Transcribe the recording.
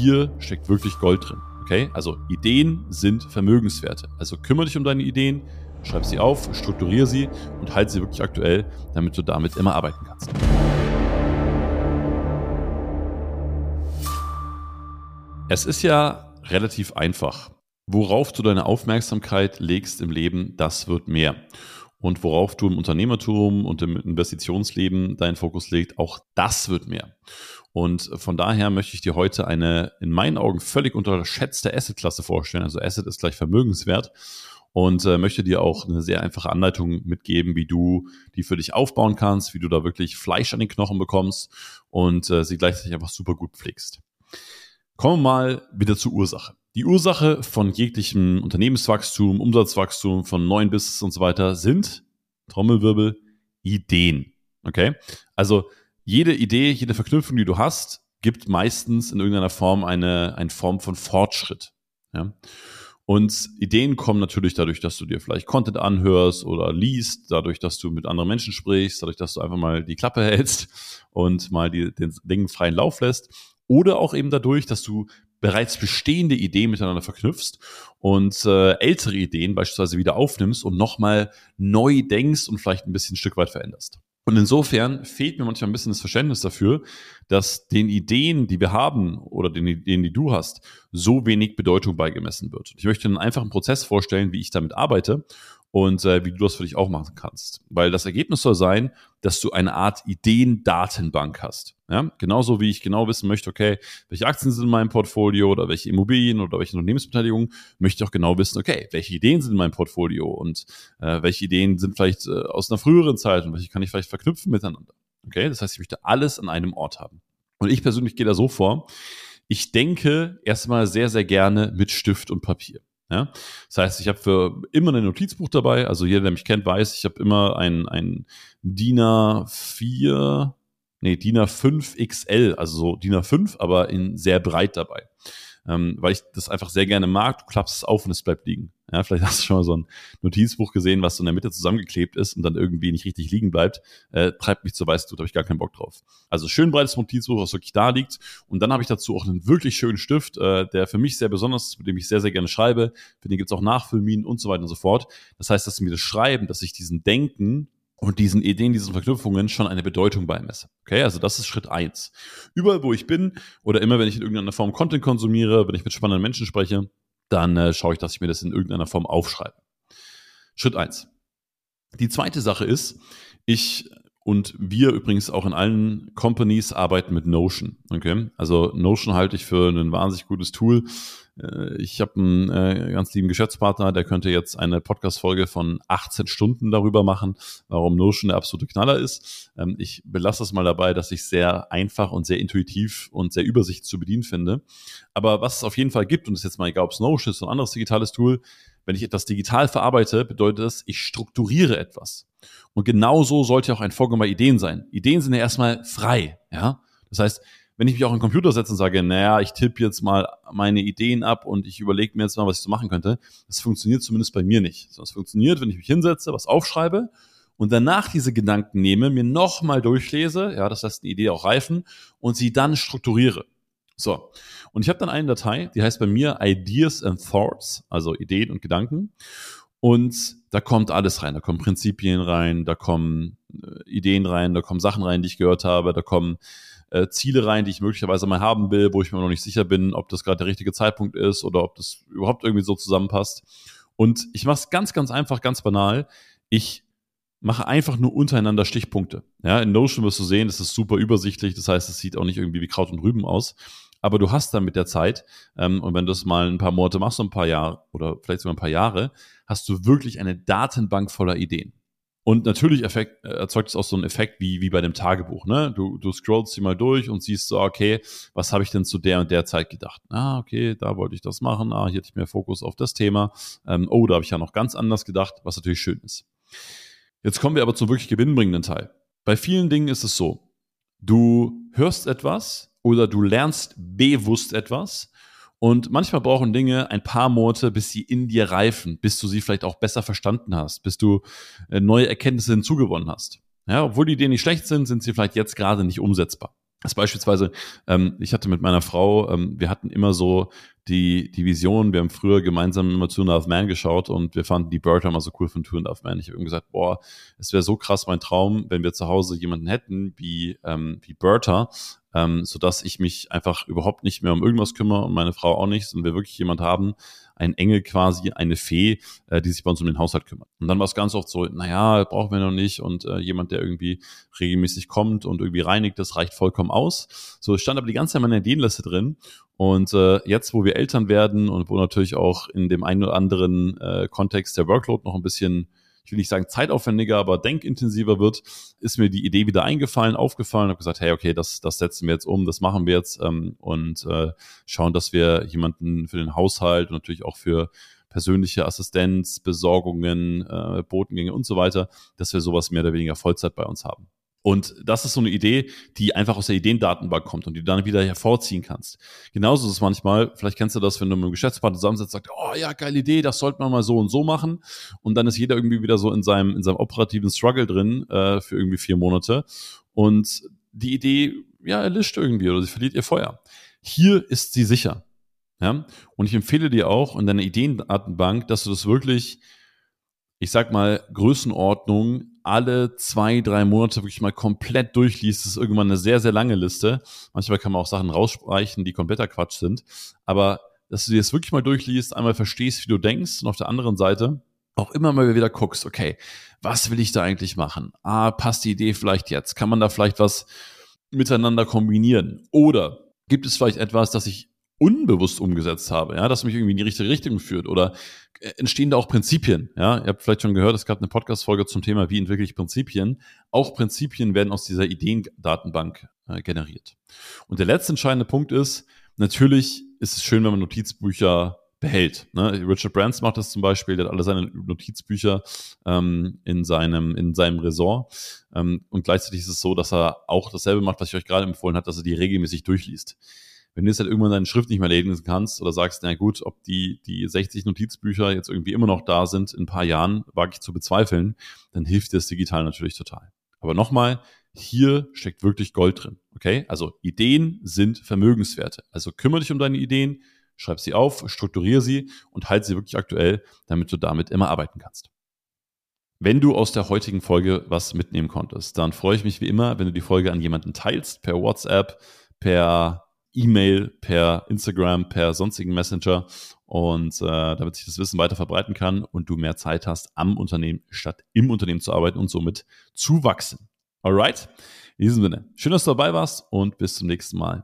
hier steckt wirklich Gold drin. Okay? Also Ideen sind Vermögenswerte. Also kümmere dich um deine Ideen, schreib sie auf, strukturiere sie und halte sie wirklich aktuell, damit du damit immer arbeiten kannst. Es ist ja relativ einfach. Worauf du deine Aufmerksamkeit legst im Leben, das wird mehr. Und worauf du im Unternehmertum und im Investitionsleben deinen Fokus legst, auch das wird mehr. Und von daher möchte ich dir heute eine in meinen Augen völlig unterschätzte Asset-Klasse vorstellen. Also Asset ist gleich Vermögenswert und äh, möchte dir auch eine sehr einfache Anleitung mitgeben, wie du die für dich aufbauen kannst, wie du da wirklich Fleisch an den Knochen bekommst und äh, sie gleichzeitig einfach super gut pflegst. Kommen wir mal wieder zur Ursache. Die Ursache von jeglichem Unternehmenswachstum, Umsatzwachstum, von neuen Business und so weiter sind, Trommelwirbel, Ideen. Okay? Also jede Idee, jede Verknüpfung, die du hast, gibt meistens in irgendeiner Form eine, eine Form von Fortschritt. Ja? Und Ideen kommen natürlich dadurch, dass du dir vielleicht Content anhörst oder liest, dadurch, dass du mit anderen Menschen sprichst, dadurch, dass du einfach mal die Klappe hältst und mal die, den Dingen freien Lauf lässt. Oder auch eben dadurch, dass du bereits bestehende Ideen miteinander verknüpfst und äh, ältere Ideen beispielsweise wieder aufnimmst und nochmal neu denkst und vielleicht ein bisschen ein Stück weit veränderst. Und insofern fehlt mir manchmal ein bisschen das Verständnis dafür, dass den Ideen, die wir haben oder den Ideen, die du hast, so wenig Bedeutung beigemessen wird. Ich möchte einen einfachen Prozess vorstellen, wie ich damit arbeite und äh, wie du das für dich auch machen kannst. Weil das Ergebnis soll sein, dass du eine Art Ideendatenbank hast. Ja? Genauso wie ich genau wissen möchte, okay, welche Aktien sind in meinem Portfolio oder welche Immobilien oder welche Unternehmensbeteiligungen, möchte ich auch genau wissen, okay, welche Ideen sind in meinem Portfolio und äh, welche Ideen sind vielleicht äh, aus einer früheren Zeit und welche kann ich vielleicht verknüpfen miteinander. Okay, das heißt, ich möchte alles an einem Ort haben. Und ich persönlich gehe da so vor, ich denke erstmal sehr, sehr gerne mit Stift und Papier. Ja? Das heißt, ich habe für immer ein Notizbuch dabei. Also jeder, der mich kennt, weiß, ich habe immer ein, ein DIN A4, nee, DIN A5 XL, also so DIN A5, aber in sehr breit dabei ähm, weil ich das einfach sehr gerne mag. Du klappst es auf und es bleibt liegen. Ja, vielleicht hast du schon mal so ein Notizbuch gesehen, was so in der Mitte zusammengeklebt ist und dann irgendwie nicht richtig liegen bleibt. Äh, treibt mich zur Weißglut, habe ich gar keinen Bock drauf. Also schön breites Notizbuch, was wirklich da liegt. Und dann habe ich dazu auch einen wirklich schönen Stift, äh, der für mich sehr besonders ist, mit dem ich sehr, sehr gerne schreibe. Für den gibt es auch Nachfüllminen und so weiter und so fort. Das heißt, dass mir das Schreiben, dass ich diesen Denken und diesen Ideen, diesen Verknüpfungen schon eine Bedeutung beimesse. Okay, also das ist Schritt eins. Überall, wo ich bin oder immer, wenn ich in irgendeiner Form Content konsumiere, wenn ich mit spannenden Menschen spreche, dann äh, schaue ich, dass ich mir das in irgendeiner Form aufschreibe. Schritt eins. Die zweite Sache ist, ich und wir übrigens auch in allen Companies arbeiten mit Notion. Okay? Also Notion halte ich für ein wahnsinnig gutes Tool. Äh, ich habe einen äh, ganz lieben Geschäftspartner, der könnte jetzt eine Podcast-Folge von 18 Stunden darüber machen, warum Notion der absolute Knaller ist. Ähm, ich belasse es mal dabei, dass ich sehr einfach und sehr intuitiv und sehr übersichtlich zu bedienen finde. Aber was es auf jeden Fall gibt, und das ist jetzt mal egal, ob es Notion ist oder ein anderes digitales Tool, wenn ich etwas digital verarbeite, bedeutet das, ich strukturiere etwas. Und genauso sollte auch ein Vorgang bei Ideen sein. Ideen sind ja erstmal frei, ja. Das heißt, wenn ich mich auch in den Computer setze und sage, naja, ich tippe jetzt mal meine Ideen ab und ich überlege mir jetzt mal, was ich so machen könnte, das funktioniert zumindest bei mir nicht. Das funktioniert, wenn ich mich hinsetze, was aufschreibe und danach diese Gedanken nehme, mir nochmal durchlese, ja, das heißt, eine Idee auch reifen und sie dann strukturiere. So. Und ich habe dann eine Datei, die heißt bei mir Ideas and Thoughts, also Ideen und Gedanken. Und da kommt alles rein. Da kommen Prinzipien rein, da kommen äh, Ideen rein, da kommen Sachen rein, die ich gehört habe, da kommen äh, Ziele rein, die ich möglicherweise mal haben will, wo ich mir noch nicht sicher bin, ob das gerade der richtige Zeitpunkt ist oder ob das überhaupt irgendwie so zusammenpasst. Und ich mache es ganz, ganz einfach, ganz banal. Ich mache einfach nur untereinander Stichpunkte. Ja, in Notion wirst du sehen, das ist super übersichtlich. Das heißt, es sieht auch nicht irgendwie wie Kraut und Rüben aus. Aber du hast dann mit der Zeit, ähm, und wenn du es mal ein paar Monate machst, so ein paar Jahre oder vielleicht sogar ein paar Jahre, hast du wirklich eine Datenbank voller Ideen. Und natürlich effekt, äh, erzeugt es auch so einen Effekt wie, wie bei dem Tagebuch. Ne? Du, du scrollst sie mal durch und siehst so, okay, was habe ich denn zu der und der Zeit gedacht? Ah, okay, da wollte ich das machen. Ah, hier hatte ich mehr Fokus auf das Thema. Ähm, oh, da habe ich ja noch ganz anders gedacht, was natürlich schön ist. Jetzt kommen wir aber zum wirklich gewinnbringenden Teil. Bei vielen Dingen ist es so, du hörst etwas oder du lernst bewusst etwas und manchmal brauchen Dinge ein paar Monate, bis sie in dir reifen, bis du sie vielleicht auch besser verstanden hast, bis du äh, neue Erkenntnisse hinzugewonnen hast. Ja, obwohl die Ideen nicht schlecht sind, sind sie vielleicht jetzt gerade nicht umsetzbar. Das beispielsweise, ähm, ich hatte mit meiner Frau, ähm, wir hatten immer so die, die Vision, wir haben früher gemeinsam immer Two and a Half Man geschaut und wir fanden die Bird immer so cool von Two and a Half Man. Ich habe gesagt, boah, es wäre so krass mein Traum, wenn wir zu Hause jemanden hätten wie, ähm, wie Bertha, ähm, sodass ich mich einfach überhaupt nicht mehr um irgendwas kümmere und meine Frau auch nicht und wir wirklich jemand haben, ein Engel quasi, eine Fee, äh, die sich bei uns um den Haushalt kümmert. Und dann war es ganz oft so, naja, brauchen wir noch nicht und äh, jemand, der irgendwie regelmäßig kommt und irgendwie reinigt, das reicht vollkommen aus. So, stand aber die ganze Zeit in meiner Ideenliste drin und äh, jetzt, wo wir Eltern werden und wo natürlich auch in dem einen oder anderen äh, Kontext der Workload noch ein bisschen ich will nicht sagen zeitaufwendiger, aber denkintensiver wird, ist mir die Idee wieder eingefallen, aufgefallen, habe gesagt, hey, okay, das, das setzen wir jetzt um, das machen wir jetzt ähm, und äh, schauen, dass wir jemanden für den Haushalt und natürlich auch für persönliche Assistenz, Besorgungen, äh, Botengänge und so weiter, dass wir sowas mehr oder weniger Vollzeit bei uns haben. Und das ist so eine Idee, die einfach aus der Ideendatenbank kommt und die du dann wieder hervorziehen kannst. Genauso ist es manchmal, vielleicht kennst du das, wenn du mit einem Geschäftspartner zusammensitzt, sagt, oh ja, geile Idee, das sollte man mal so und so machen. Und dann ist jeder irgendwie wieder so in seinem, in seinem operativen Struggle drin äh, für irgendwie vier Monate. Und die Idee, ja, erlischt irgendwie oder sie verliert ihr Feuer. Hier ist sie sicher. Ja? Und ich empfehle dir auch in deiner Ideendatenbank, dass du das wirklich, ich sag mal, Größenordnung alle zwei, drei Monate wirklich mal komplett durchliest, das ist irgendwann eine sehr, sehr lange Liste. Manchmal kann man auch Sachen rausstreichen, die kompletter Quatsch sind. Aber dass du dir das wirklich mal durchliest, einmal verstehst, wie du denkst und auf der anderen Seite auch immer mal wieder guckst, okay, was will ich da eigentlich machen? Ah, passt die Idee vielleicht jetzt? Kann man da vielleicht was miteinander kombinieren? Oder gibt es vielleicht etwas, das ich unbewusst umgesetzt habe, ja, das mich irgendwie in die richtige Richtung führt oder äh, entstehen da auch Prinzipien, ja, ihr habt vielleicht schon gehört, es gab eine Podcast-Folge zum Thema, wie entwickle ich Prinzipien, auch Prinzipien werden aus dieser Ideendatenbank äh, generiert. Und der letzte entscheidende Punkt ist, natürlich ist es schön, wenn man Notizbücher behält. Ne? Richard Brands macht das zum Beispiel, der hat alle seine Notizbücher ähm, in, seinem, in seinem Ressort. Ähm, und gleichzeitig ist es so, dass er auch dasselbe macht, was ich euch gerade empfohlen habe, dass er die regelmäßig durchliest wenn du jetzt halt irgendwann deine Schrift nicht mehr lesen kannst oder sagst, na gut, ob die, die 60 Notizbücher jetzt irgendwie immer noch da sind in ein paar Jahren, wage ich zu bezweifeln, dann hilft dir das digital natürlich total. Aber nochmal, hier steckt wirklich Gold drin. Okay? Also Ideen sind Vermögenswerte. Also kümmere dich um deine Ideen, schreib sie auf, strukturiere sie und halte sie wirklich aktuell, damit du damit immer arbeiten kannst. Wenn du aus der heutigen Folge was mitnehmen konntest, dann freue ich mich wie immer, wenn du die Folge an jemanden teilst, per WhatsApp, per E-Mail, per Instagram, per sonstigen Messenger und äh, damit sich das Wissen weiter verbreiten kann und du mehr Zeit hast am Unternehmen statt im Unternehmen zu arbeiten und somit zu wachsen. Alright? In diesem Sinne, schön, dass du dabei warst und bis zum nächsten Mal.